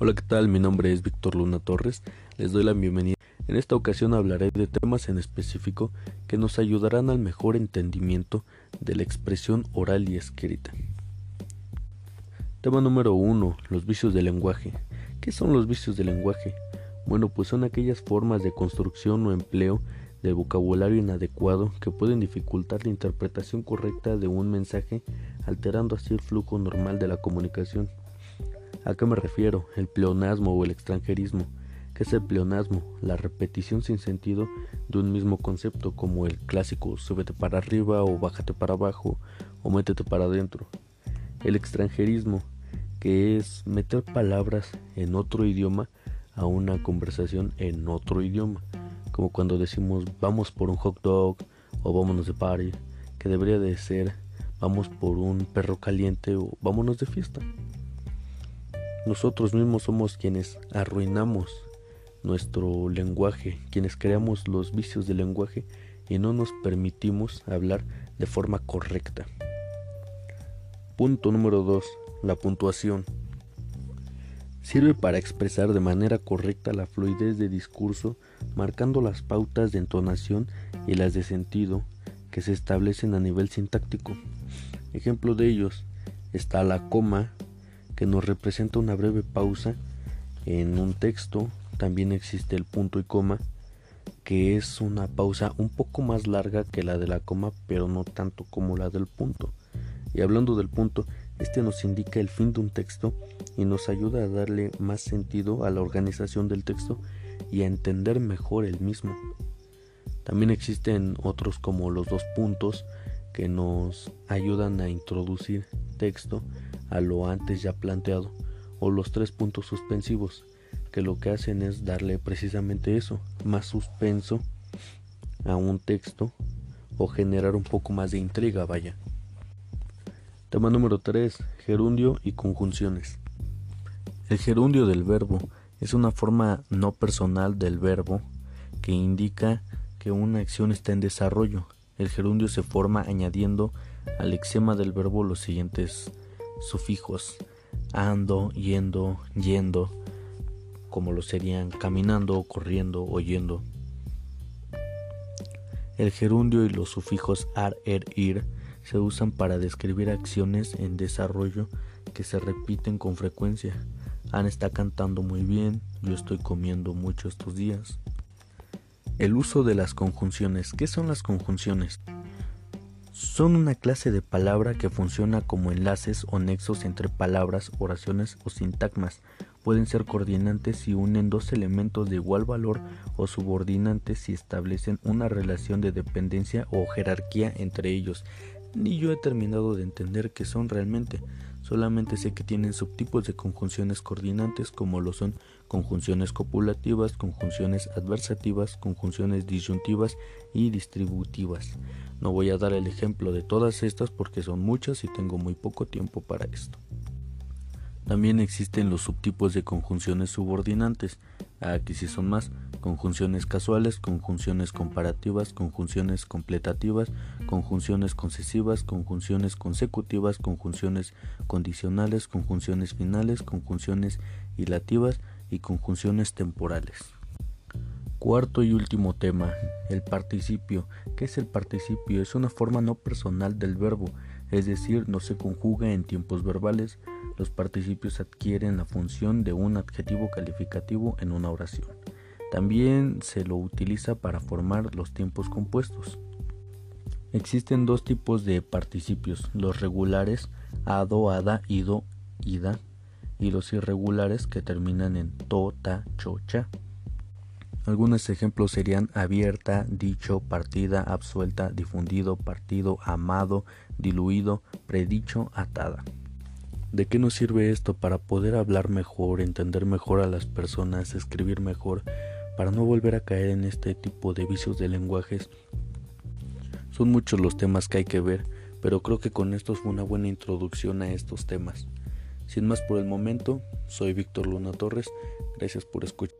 Hola, ¿qué tal? Mi nombre es Víctor Luna Torres. Les doy la bienvenida. En esta ocasión hablaré de temas en específico que nos ayudarán al mejor entendimiento de la expresión oral y escrita. Tema número 1. Los vicios del lenguaje. ¿Qué son los vicios del lenguaje? Bueno, pues son aquellas formas de construcción o empleo del vocabulario inadecuado que pueden dificultar la interpretación correcta de un mensaje, alterando así el flujo normal de la comunicación. ¿A qué me refiero? El pleonasmo o el extranjerismo. ¿Qué es el pleonasmo? La repetición sin sentido de un mismo concepto, como el clásico súbete para arriba o bájate para abajo o métete para adentro. El extranjerismo, que es meter palabras en otro idioma a una conversación en otro idioma como cuando decimos vamos por un hot dog o vámonos de party, que debería de ser vamos por un perro caliente o vámonos de fiesta. Nosotros mismos somos quienes arruinamos nuestro lenguaje, quienes creamos los vicios del lenguaje y no nos permitimos hablar de forma correcta. Punto número 2. La puntuación. Sirve para expresar de manera correcta la fluidez de discurso, marcando las pautas de entonación y las de sentido que se establecen a nivel sintáctico. Ejemplo de ellos está la coma, que nos representa una breve pausa en un texto. También existe el punto y coma, que es una pausa un poco más larga que la de la coma, pero no tanto como la del punto. Y hablando del punto, este nos indica el fin de un texto y nos ayuda a darle más sentido a la organización del texto y a entender mejor el mismo. También existen otros como los dos puntos que nos ayudan a introducir texto a lo antes ya planteado o los tres puntos suspensivos que lo que hacen es darle precisamente eso, más suspenso a un texto o generar un poco más de intriga, vaya. Tema número 3. Gerundio y conjunciones. El gerundio del verbo es una forma no personal del verbo que indica que una acción está en desarrollo. El gerundio se forma añadiendo al lexema del verbo los siguientes sufijos ando, yendo, yendo, como lo serían caminando, corriendo, oyendo. El gerundio y los sufijos ar, er, ir se usan para describir acciones en desarrollo que se repiten con frecuencia. Ana está cantando muy bien, yo estoy comiendo mucho estos días. El uso de las conjunciones. ¿Qué son las conjunciones? Son una clase de palabra que funciona como enlaces o nexos entre palabras, oraciones o sintagmas. Pueden ser coordinantes si unen dos elementos de igual valor o subordinantes si establecen una relación de dependencia o jerarquía entre ellos ni yo he terminado de entender qué son realmente. Solamente sé que tienen subtipos de conjunciones coordinantes como lo son conjunciones copulativas, conjunciones adversativas, conjunciones disyuntivas y distributivas. No voy a dar el ejemplo de todas estas porque son muchas y tengo muy poco tiempo para esto. También existen los subtipos de conjunciones subordinantes. Aquí sí son más. Conjunciones casuales, conjunciones comparativas, conjunciones completativas, conjunciones concesivas, conjunciones consecutivas, conjunciones condicionales, conjunciones finales, conjunciones hilativas y conjunciones temporales. Cuarto y último tema, el participio. ¿Qué es el participio? Es una forma no personal del verbo, es decir, no se conjuga en tiempos verbales, los participios adquieren la función de un adjetivo calificativo en una oración. También se lo utiliza para formar los tiempos compuestos. Existen dos tipos de participios, los regulares ado, ada, ido, ida y los irregulares que terminan en to, ta, cho, cha. Algunos ejemplos serían abierta, dicho, partida, absuelta, difundido, partido, amado, diluido, predicho, atada. ¿De qué nos sirve esto para poder hablar mejor, entender mejor a las personas, escribir mejor, para no volver a caer en este tipo de vicios de lenguajes? Son muchos los temas que hay que ver, pero creo que con esto fue una buena introducción a estos temas. Sin más por el momento, soy Víctor Luna Torres, gracias por escuchar.